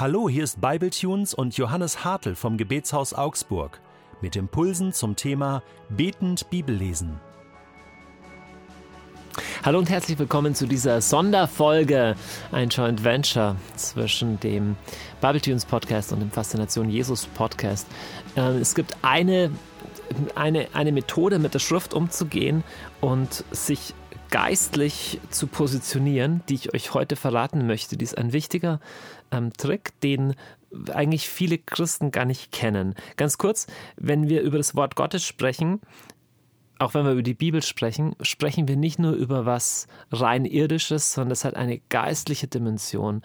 Hallo, hier ist Bibletunes und Johannes Hartl vom Gebetshaus Augsburg mit Impulsen zum Thema Betend Bibellesen. Hallo und herzlich willkommen zu dieser Sonderfolge, ein Joint Venture zwischen dem Bibletunes Podcast und dem Faszination Jesus Podcast. Ähm, es gibt eine, eine, eine Methode, mit der Schrift umzugehen und sich geistlich zu positionieren, die ich euch heute verraten möchte. Die ist ein wichtiger ähm, Trick, den eigentlich viele Christen gar nicht kennen. Ganz kurz, wenn wir über das Wort Gottes sprechen, auch wenn wir über die Bibel sprechen, sprechen wir nicht nur über was rein irdisches, sondern es hat eine geistliche Dimension.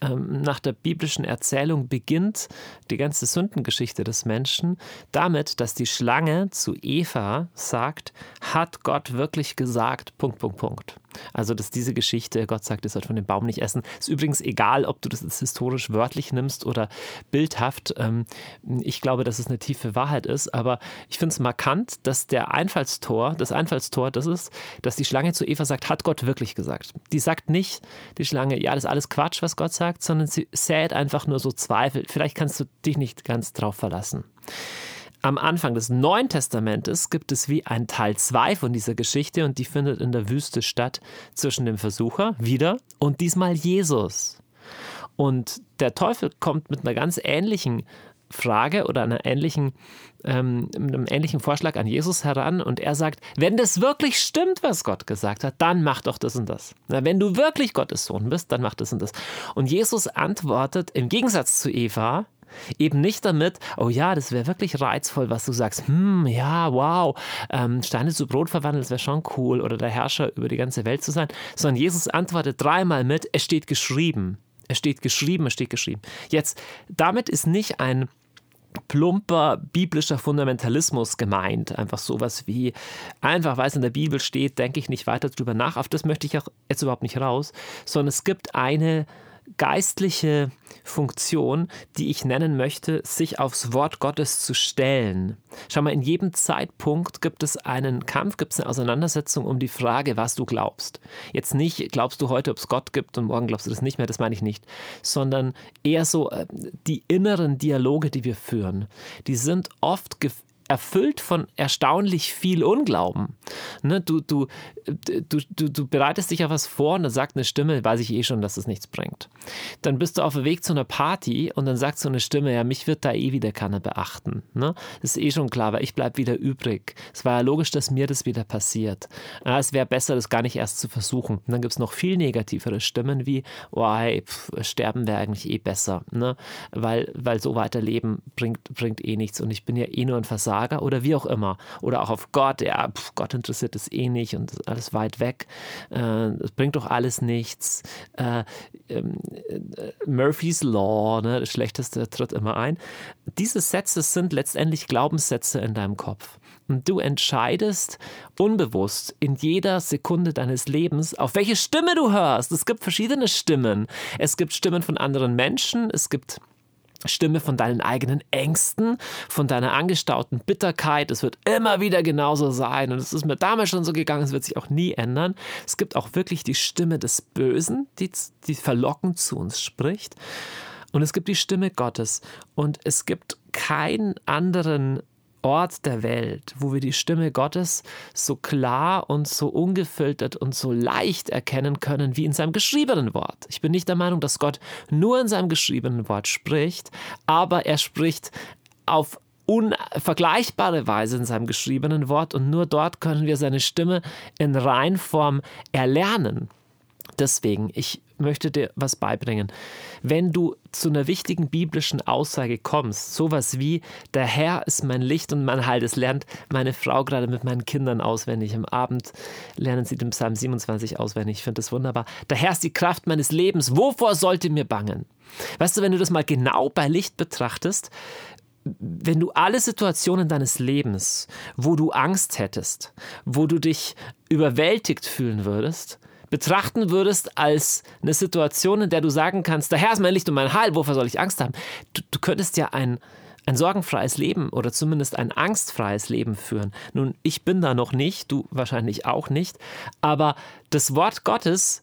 Ähm, nach der biblischen Erzählung beginnt die ganze Sündengeschichte des Menschen damit, dass die Schlange zu Eva sagt, hat Gott wirklich gesagt, Punkt, Punkt, Punkt. Also, dass diese Geschichte, Gott sagt, ihr sollt von dem Baum nicht essen, ist übrigens egal, ob du das historisch wörtlich nimmst oder bildhaft. Ähm, ich glaube, dass es eine tiefe Wahrheit ist, aber ich finde es markant, dass der Einfallstor, das Einfallstor, das ist, dass die Schlange zu Eva sagt, hat Gott wirklich gesagt. Die sagt nicht, die Schlange, ja, das ist alles Quatsch, was Gott sagt, sondern sie sät einfach nur so Zweifel. Vielleicht kannst du dich nicht ganz drauf verlassen. Am Anfang des Neuen Testamentes gibt es wie ein Teil 2 von dieser Geschichte und die findet in der Wüste statt zwischen dem Versucher wieder und diesmal Jesus. Und der Teufel kommt mit einer ganz ähnlichen Frage oder einer ähnlichen, ähm, einem ähnlichen Vorschlag an Jesus heran und er sagt, wenn das wirklich stimmt, was Gott gesagt hat, dann mach doch das und das. Na, wenn du wirklich Gottes Sohn bist, dann mach das und das. Und Jesus antwortet im Gegensatz zu Eva, Eben nicht damit, oh ja, das wäre wirklich reizvoll, was du sagst. Hm, ja, wow, ähm, Steine zu Brot verwandeln, das wäre schon cool. Oder der Herrscher über die ganze Welt zu sein. Sondern Jesus antwortet dreimal mit, es steht geschrieben. Es steht geschrieben, es steht geschrieben. Jetzt, damit ist nicht ein plumper biblischer Fundamentalismus gemeint. Einfach sowas wie, einfach weil es in der Bibel steht, denke ich nicht weiter drüber nach. Auf das möchte ich auch jetzt überhaupt nicht raus, sondern es gibt eine geistliche Funktion, die ich nennen möchte, sich aufs Wort Gottes zu stellen. Schau mal, in jedem Zeitpunkt gibt es einen Kampf, gibt es eine Auseinandersetzung um die Frage, was du glaubst. Jetzt nicht, glaubst du heute, ob es Gott gibt und morgen glaubst du das nicht mehr, das meine ich nicht, sondern eher so äh, die inneren Dialoge, die wir führen, die sind oft erfüllt von erstaunlich viel Unglauben. Ne, du, du, du, du, du bereitest dich auf was vor und dann sagt eine Stimme, weiß ich eh schon, dass es nichts bringt. Dann bist du auf dem Weg zu einer Party und dann sagt so eine Stimme, ja, mich wird da eh wieder keiner beachten. Ne? Das ist eh schon klar, weil ich bleibe wieder übrig. Es war ja logisch, dass mir das wieder passiert. Ja, es wäre besser, das gar nicht erst zu versuchen. Und dann gibt es noch viel negativere Stimmen wie, oh, hey, pff, sterben wäre eigentlich eh besser. Ne? Weil, weil so weiterleben bringt, bringt eh nichts und ich bin ja eh nur ein Versager Versager oder wie auch immer. Oder auch auf Gott, ja, pf, Gott interessiert es eh nicht und alles weit weg. Äh, es bringt doch alles nichts. Äh, ähm, äh, Murphy's Law, ne, das Schlechteste tritt immer ein. Diese Sätze sind letztendlich Glaubenssätze in deinem Kopf. Und du entscheidest unbewusst in jeder Sekunde deines Lebens, auf welche Stimme du hörst. Es gibt verschiedene Stimmen. Es gibt Stimmen von anderen Menschen, es gibt Stimme von deinen eigenen Ängsten, von deiner angestauten Bitterkeit. Es wird immer wieder genauso sein und es ist mir damals schon so gegangen, es wird sich auch nie ändern. Es gibt auch wirklich die Stimme des Bösen, die, die verlockend zu uns spricht. Und es gibt die Stimme Gottes und es gibt keinen anderen Ort der Welt, wo wir die Stimme Gottes so klar und so ungefiltert und so leicht erkennen können wie in seinem geschriebenen Wort. Ich bin nicht der Meinung, dass Gott nur in seinem geschriebenen Wort spricht, aber er spricht auf unvergleichbare Weise in seinem geschriebenen Wort und nur dort können wir seine Stimme in Reinform erlernen. Deswegen, ich möchte dir was beibringen. Wenn du zu einer wichtigen biblischen Aussage kommst, sowas wie, der Herr ist mein Licht und mein Heil, das lernt meine Frau gerade mit meinen Kindern auswendig. Am Abend lernen sie den Psalm 27 auswendig. Ich finde das wunderbar. Der Herr ist die Kraft meines Lebens. Wovor sollte mir bangen? Weißt du, wenn du das mal genau bei Licht betrachtest, wenn du alle Situationen deines Lebens, wo du Angst hättest, wo du dich überwältigt fühlen würdest, betrachten würdest als eine Situation, in der du sagen kannst, der Herr ist mein Licht und mein Heil, wofür soll ich Angst haben? Du, du könntest ja ein, ein sorgenfreies Leben oder zumindest ein angstfreies Leben führen. Nun, ich bin da noch nicht, du wahrscheinlich auch nicht, aber das Wort Gottes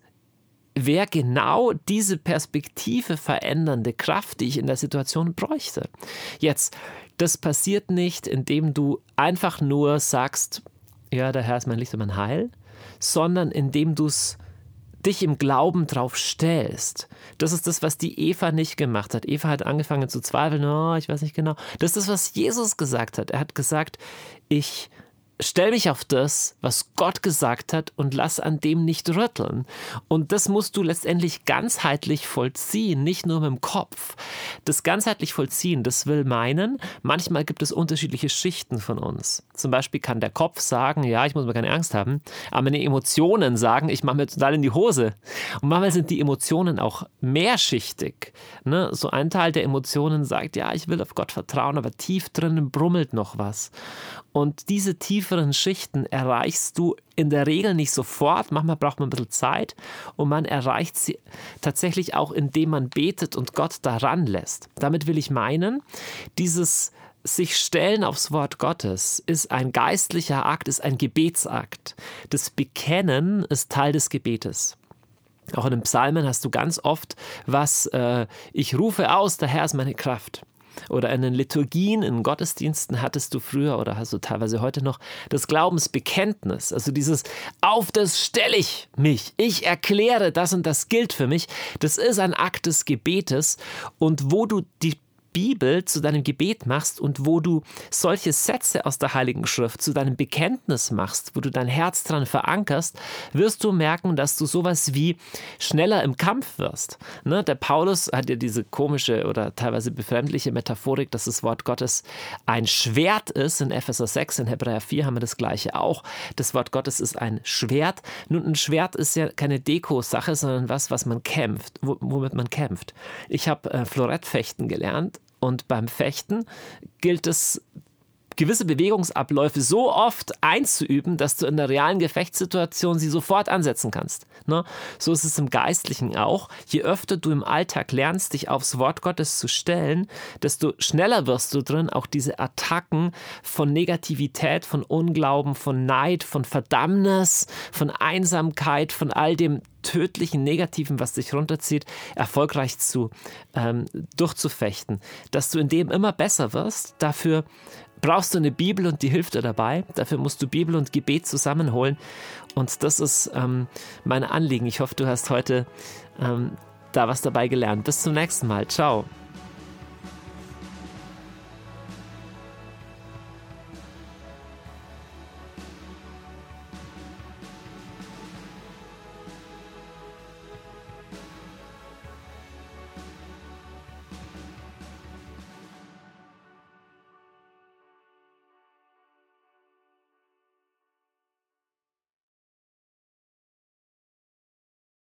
wäre genau diese Perspektive verändernde Kraft, die ich in der Situation bräuchte. Jetzt, das passiert nicht, indem du einfach nur sagst, ja, der Herr ist mein Licht und mein Heil, sondern indem du es dich im Glauben drauf stellst. Das ist das, was die Eva nicht gemacht hat. Eva hat angefangen zu zweifeln, oh, ich weiß nicht genau. Das ist das, was Jesus gesagt hat. Er hat gesagt, ich stell mich auf das, was Gott gesagt hat und lass an dem nicht rütteln. Und das musst du letztendlich ganzheitlich vollziehen, nicht nur mit dem Kopf. Das ganzheitlich vollziehen, das will meinen, manchmal gibt es unterschiedliche Schichten von uns. Zum Beispiel kann der Kopf sagen, ja, ich muss mir keine Angst haben, aber meine Emotionen sagen, ich mache mir total in die Hose. Und manchmal sind die Emotionen auch mehrschichtig. Ne? So ein Teil der Emotionen sagt, ja, ich will auf Gott vertrauen, aber tief drinnen brummelt noch was. Und diese tieferen Schichten erreichst du in der Regel nicht sofort. Manchmal braucht man ein bisschen Zeit und man erreicht sie tatsächlich auch, indem man betet und Gott daran lässt. Damit will ich meinen, dieses sich stellen aufs Wort Gottes ist ein geistlicher Akt, ist ein Gebetsakt. Das Bekennen ist Teil des Gebetes. Auch in den Psalmen hast du ganz oft was, äh, ich rufe aus, der Herr ist meine Kraft. Oder in den Liturgien, in Gottesdiensten hattest du früher oder hast du teilweise heute noch das Glaubensbekenntnis. Also dieses Auf das stelle ich mich. Ich erkläre, das und das gilt für mich. Das ist ein Akt des Gebetes. Und wo du die Bibel zu deinem Gebet machst und wo du solche Sätze aus der Heiligen Schrift zu deinem Bekenntnis machst, wo du dein Herz dran verankerst, wirst du merken, dass du sowas wie schneller im Kampf wirst. Ne? Der Paulus hat ja diese komische oder teilweise befremdliche Metaphorik, dass das Wort Gottes ein Schwert ist. In Epheser 6, in Hebräer 4 haben wir das gleiche auch. Das Wort Gottes ist ein Schwert. Nun, ein Schwert ist ja keine Deko-Sache, sondern was, was man kämpft, womit man kämpft. Ich habe äh, Florettfechten gelernt und beim Fechten gilt es, gewisse Bewegungsabläufe so oft einzuüben, dass du in der realen Gefechtssituation sie sofort ansetzen kannst. Ne? So ist es im Geistlichen auch. Je öfter du im Alltag lernst, dich aufs Wort Gottes zu stellen, desto schneller wirst du drin, auch diese Attacken von Negativität, von Unglauben, von Neid, von Verdammnis, von Einsamkeit, von all dem tödlichen Negativen, was dich runterzieht, erfolgreich zu ähm, durchzufechten. Dass du in dem immer besser wirst, dafür brauchst du eine Bibel und die hilft dir dabei. Dafür musst du Bibel und Gebet zusammenholen. Und das ist ähm, mein Anliegen. Ich hoffe, du hast heute ähm, da was dabei gelernt. Bis zum nächsten Mal. Ciao.